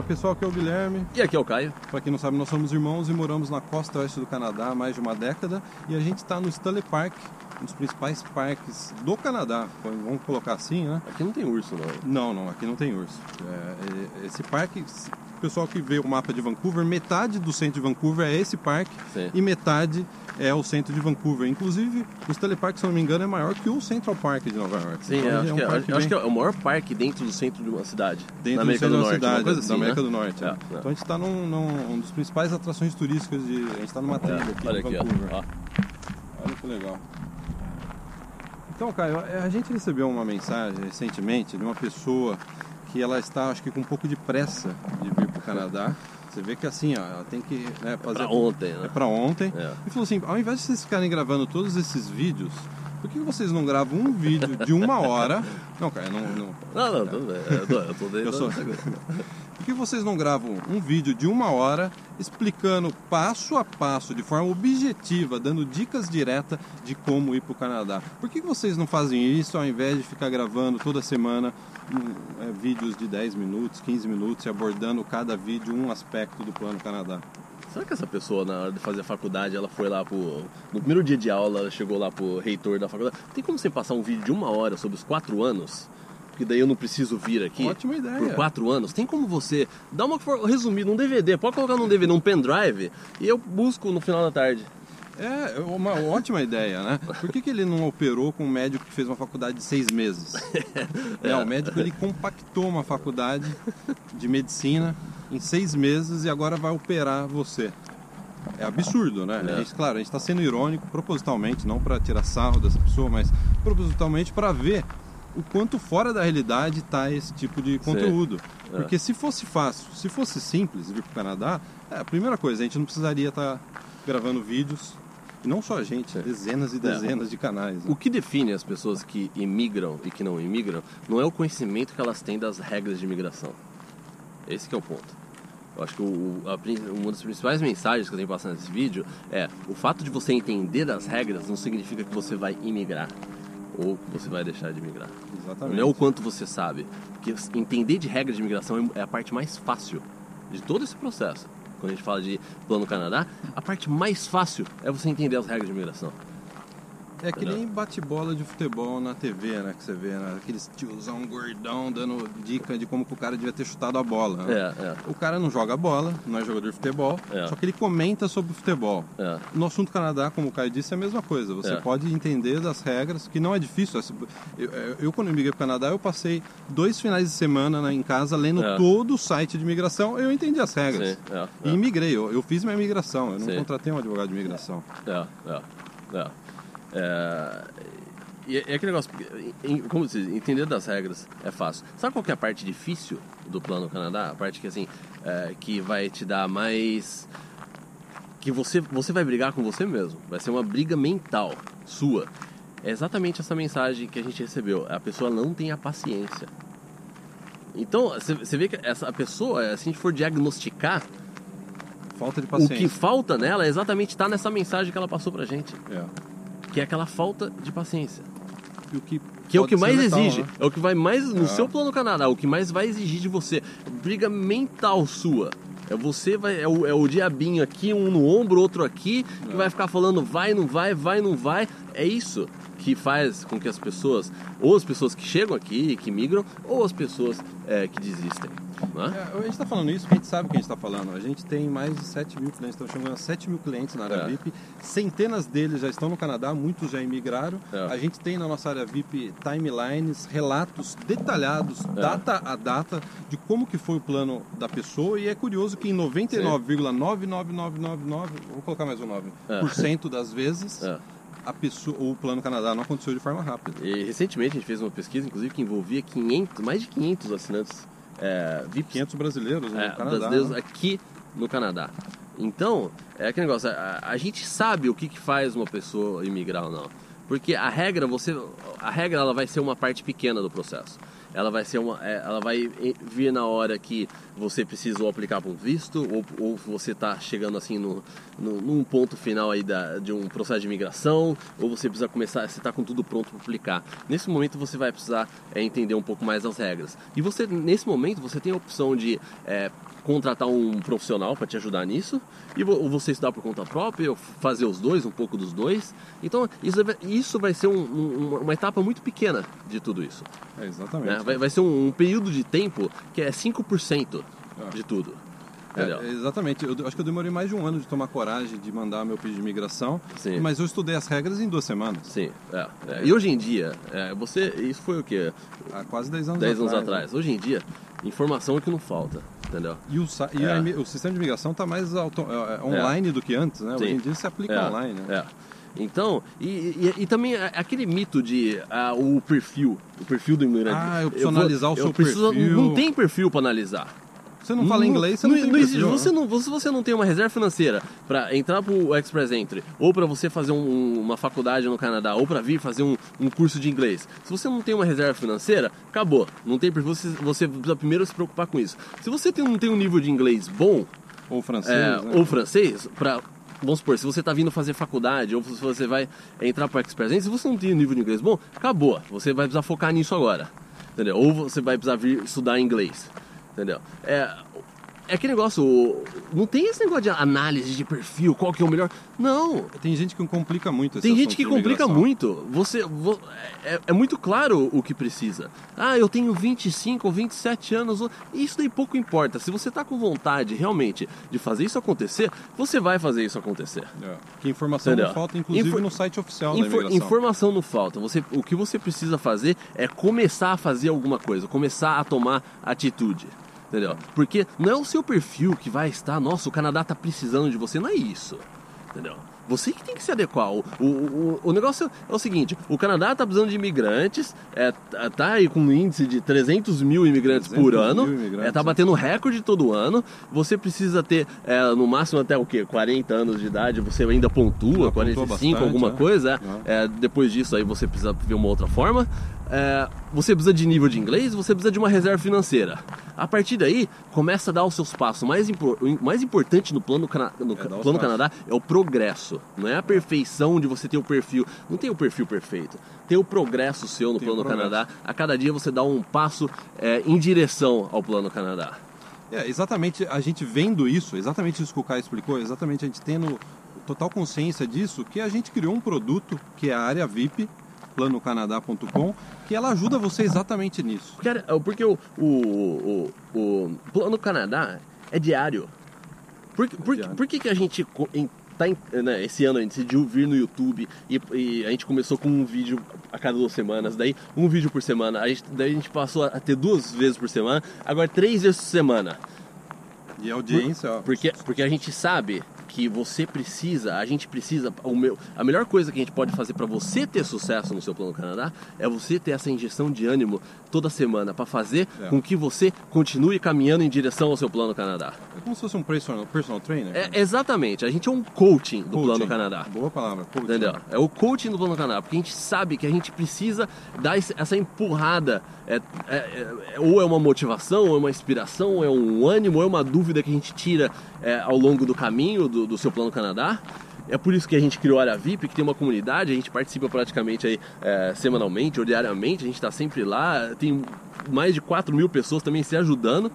Olá pessoal, aqui é o Guilherme. E aqui é o Caio. Para quem não sabe, nós somos irmãos e moramos na costa oeste do Canadá há mais de uma década. E a gente está no Stanley Park, um dos principais parques do Canadá. Vamos colocar assim, né? Aqui não tem urso, não. Não, não, aqui não tem urso. É, esse parque, o pessoal que vê o mapa de Vancouver, metade do centro de Vancouver é esse parque Sim. e metade é o centro de Vancouver. Inclusive, o Stanley Park, se não me engano, é maior que o Central Park de Nova York. Sim, Então, é, acho, um que, é, acho bem- que é o maior parque dentro do centro de uma cidade. dentro do América centro do da Norte, cidade, assim, da América né? do Norte. é. É, é. Então a gente está num, num, um dos principais atrações turísticas de. A gente está numa trilha aqui Olha aqui. Vancouver. ó. Olha que legal. Então, Caio, a gente recebeu uma mensagem recentemente de uma pessoa que ela está, acho que com um pouco de pressa de vir Canadá. Você vê que assim, ó, ela tem que né, fazer. Pra ontem, É né? para ontem. É. E falou assim: ao invés de vocês ficarem gravando todos esses vídeos, por que vocês não gravam um vídeo de uma hora? Não, Caio, não. não Não, não, tudo bem. Eu tô, eu tô Eu sou-. Por que vocês não gravam um vídeo de uma hora explicando passo a passo, de forma objetiva, dando dicas diretas de como ir para o Canadá? Por que vocês não fazem isso ao invés de ficar gravando toda semana hum, é, vídeos de 10 minutos, 15 minutos e abordando cada vídeo um aspecto do Plano Canadá? Será que essa pessoa, na hora de fazer a faculdade, ela foi lá pro. No primeiro dia de aula, ela chegou lá pro reitor da faculdade. Tem como você passar um vídeo de uma hora sobre os quatro anos? Porque daí eu não preciso vir aqui. Ótima ideia. Por quatro anos. Tem como você dar uma resumida, um DVD, pode colocar num DVD, num pendrive, e eu busco no final da tarde. É, uma ótima ideia, né? Por que, que ele não operou com um médico que fez uma faculdade de seis meses? É, o médico ele compactou uma faculdade de medicina em seis meses e agora vai operar você. É absurdo, né? É. A gente, claro, a gente está sendo irônico propositalmente, não para tirar sarro dessa pessoa, mas propositalmente para ver o quanto fora da realidade está esse tipo de conteúdo. É. Porque se fosse fácil, se fosse simples vir para o Canadá, é, a primeira coisa, a gente não precisaria estar gravando vídeos. E não só a gente, dezenas e dezenas de canais. né? O que define as pessoas que imigram e que não imigram não é o conhecimento que elas têm das regras de imigração. Esse é o ponto. Eu acho que o- a uma das principais mensagens que eu tenho passando nesse vídeo é o fato de você entender das regras não significa que você vai imigrar ou você vai deixar de imigrar. Exatamente. Não é o quanto você sabe. Porque entender de regras de imigração é a parte mais fácil de todo esse processo. Quando a gente fala de plano Canadá, a parte mais fácil é você entender as regras de imigração. É que nem bate-bola de futebol na TV, né? Que você vê, né? Aqueles tiozão gordão dando dica de como que o cara devia ter chutado a bola. né? É, é. O cara não joga bola, não é jogador de futebol, É. só que ele comenta sobre futebol. É. No assunto Canadá, como o Caio disse, é a mesma coisa. Você É. pode entender das regras, que não é difícil. Eu, eu- eu, quando eu migrei para o Canadá, eu passei dois finais de semana né, em casa lendo É. todo o site de imigração. Eu entendi as regras. Sim, é, E é. imigrei. Eu, eu fiz minha imigração. Eu não Sim. contratei um advogado de imigração. É, é, é. É, e é aquele negócio, como se diz, entender das regras é fácil. Sabe qual que é a parte difícil do plano Canadá? A parte que assim, é, que vai te dar mais. que você, você vai brigar com você mesmo. Vai ser uma briga mental sua. É exatamente essa mensagem que a gente recebeu. A pessoa não tem a paciência. Então, você- vê que essa pessoa, se a gente for diagnosticar, Falta de o paciência. que falta nela é exatamente estar nessa mensagem que ela passou pra gente É. que é aquela falta de paciência. E o que Que é o que mais letal, exige, né? é o que vai mais no É. seu plano Canadá, o que mais vai exigir de você. Briga mental sua. É você vai é o, é o diabinho aqui, um no ombro, outro aqui, que É. vai ficar falando vai, não vai, vai, não vai. É isso que faz com que as pessoas, ou as pessoas que chegam aqui, que migram, ou as pessoas é, que desistem. É, a gente está falando isso porque a gente sabe o que a gente está falando. A gente tem mais de 7 mil clientes, estamos chegando a 7 mil clientes na área É. VIP. Centenas deles já estão no Canadá, muitos já imigraram. É. A gente tem na nossa área VIP timelines, relatos detalhados, É. data a data, de como que foi o plano da pessoa. E é curioso que em 99,99999, vou colocar mais um 9, É. por cento das vezes, É. a pessoa, o plano Canadá não aconteceu de forma rápida. E recentemente a gente fez uma pesquisa, inclusive, que envolvia 500, mais de 500 assinantes é, VIPs 500 brasileiros no é, Canadá. brasileiros né? aqui no Canadá. Então, é aquele negócio, a, a gente sabe o que, que faz uma pessoa imigrar ou não. Porque a regra, você, a regra ela vai ser uma parte pequena do processo. Ela vai ser uma, é, ela vai vir na hora que você precisa ou aplicar para um visto ou, ou você está chegando assim no, no, num ponto final aí da, de um processo de imigração ou você precisa começar, você está com tudo pronto para aplicar. Nesse momento você vai precisar é, entender um pouco mais as regras. E você nesse momento você tem a opção de é, contratar um profissional para te ajudar nisso, e você estudar por conta própria, ou fazer os dois, um pouco dos dois. Então, isso, isso vai ser um, um, uma etapa muito pequena de tudo isso. É, exatamente. Né? Vai, vai, ser um, um, período de tempo que é 5% é. de tudo. É, exatamente. Eu acho que eu demorei mais de um ano de tomar coragem de mandar meu pedido de imigração, Sim. mas eu estudei as regras em duas semanas. Sim, é, é. E hoje em dia, é, você. Isso foi o quê? Há quase 10 anos 10 anos atrás. atrás. Né? Hoje em dia, informação é que não falta entendeu? E o, e é. a, o sistema de imigração está mais auto, é, é, online é. do que antes, né? Sim. Hoje em dia se aplica é. online, né? É. Então, e, e, e, também aquele mito de uh, o perfil, o perfil do imigrante. Ah, eu preciso eu analisar vou, o seu preciso, perfil. Não tem perfil para analisar. Você não fala inglês, você não, não, tem existe, você não Se você não tem uma reserva financeira para entrar para o Express Entry, ou para você fazer um, uma faculdade no Canadá, ou para vir fazer um, um, curso de inglês, se você não tem uma reserva financeira, acabou. Não tem você, você precisa primeiro se preocupar com isso. Se você tem, não tem um nível de inglês bom, ou francês, é, né? ou francês, para vamos supor, se você está vindo fazer faculdade ou se você vai entrar para o Express Entry, se você não tem um nível de inglês bom, acabou. Você vai precisar focar nisso agora. Entendeu? Ou você vai precisar vir estudar inglês. Entendeu? É, é aquele negócio, não tem esse negócio de análise de perfil, qual que é o melhor. Não. Tem gente que complica muito Tem gente que complica muito. Você, é, é, muito claro o que precisa. Ah, eu tenho 25 ou 27 anos. Isso daí pouco importa. Se você está com vontade realmente de fazer isso acontecer, você vai fazer isso acontecer. É. Que informação Entendeu? não falta, inclusive Infor no site oficial da imigração. Informação não falta. Você, o que você precisa fazer é começar a fazer alguma coisa, começar a tomar atitude. Entendeu? Porque não é o seu perfil que vai estar, nossa, o Canadá está precisando de você, não é isso. Entendeu? Você que tem que se adequar. O, o, o negócio é o seguinte: o Canadá está precisando de imigrantes, é, tá aí com um índice de 300 mil imigrantes 300 por ano, imigrantes. É, tá batendo recorde todo ano. Você precisa ter é, no máximo até o quê? 40 anos de idade, você ainda pontua, Já 45, bastante, alguma é. coisa. É. é. depois disso aí você precisa ver uma outra forma. É, você precisa de nível de inglês, você precisa de uma reserva financeira. A partir daí, começa a dar os seus passos. O mais, impor, mais importante no plano, cana, no é plano Canadá é o progresso. Não é a perfeição de você ter o perfil. Não tem o perfil perfeito. Tem o progresso seu no tem plano Canadá. A cada dia você dá um passo é, em direção ao plano Canadá. É, exatamente, a gente vendo isso, exatamente isso que o Caio explicou, exatamente a gente tendo total consciência disso, que a gente criou um produto que é a área VIP, planocanadá.com, que ela ajuda você exatamente nisso. Porque o, o, o, o Plano Canadá é diário. Por, por, é por que, que a gente tá em, né, esse ano a gente decidiu vir no YouTube e, e, a gente começou com um vídeo a cada duas semanas, daí um vídeo por semana, a gente, daí a gente passou a ter duas vezes por semana, agora três vezes por semana. E audiência, por, Porque, porque a gente sabe que você precisa, a gente precisa, o meu, a melhor coisa que a gente pode fazer para você ter sucesso no seu plano Canadá é você ter essa injeção de ânimo toda semana para fazer é. com que você continue caminhando em direção ao seu plano Canadá. É como se fosse um personal, personal trainer. É, exatamente, a gente é um coaching do coaching. plano Canadá. Boa palavra, coaching. Entendeu? É o coaching do plano Canadá, porque a gente sabe que a gente precisa dar essa empurrada, é, é, é, ou é uma motivação, ou é uma inspiração, ou é um ânimo, ou é uma dúvida que a gente tira é, ao longo do caminho do, do seu plano Canadá. É por isso que a gente criou a área VIP, que tem uma comunidade, a gente participa praticamente aí é, semanalmente ou diariamente, a gente está sempre lá, tem mais de 4 mil pessoas também se ajudando.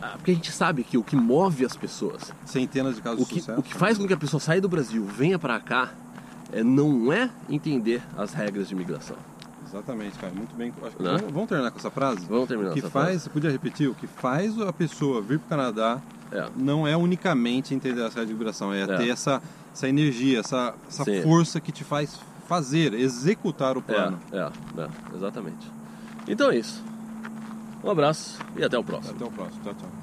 Ah, porque a gente sabe que o que move as pessoas. Centenas de casos o que, de sucesso. O que faz com que a pessoa saia do Brasil, venha para cá, é, não é entender as regras de imigração. Exatamente, cara. Muito bem. Acho que vamos, vamos, terminar com essa frase? Vamos terminar o que essa faz, frase. Você podia repetir? O que faz a pessoa vir para o Canadá é. não é unicamente entender a regras de migração, é, é, ter essa, essa energia, essa, essa força que te faz fazer, executar o plano. É, é, é, exatamente. Então é isso. Um abraço e até o próximo. Até o próximo. Tchau, tchau.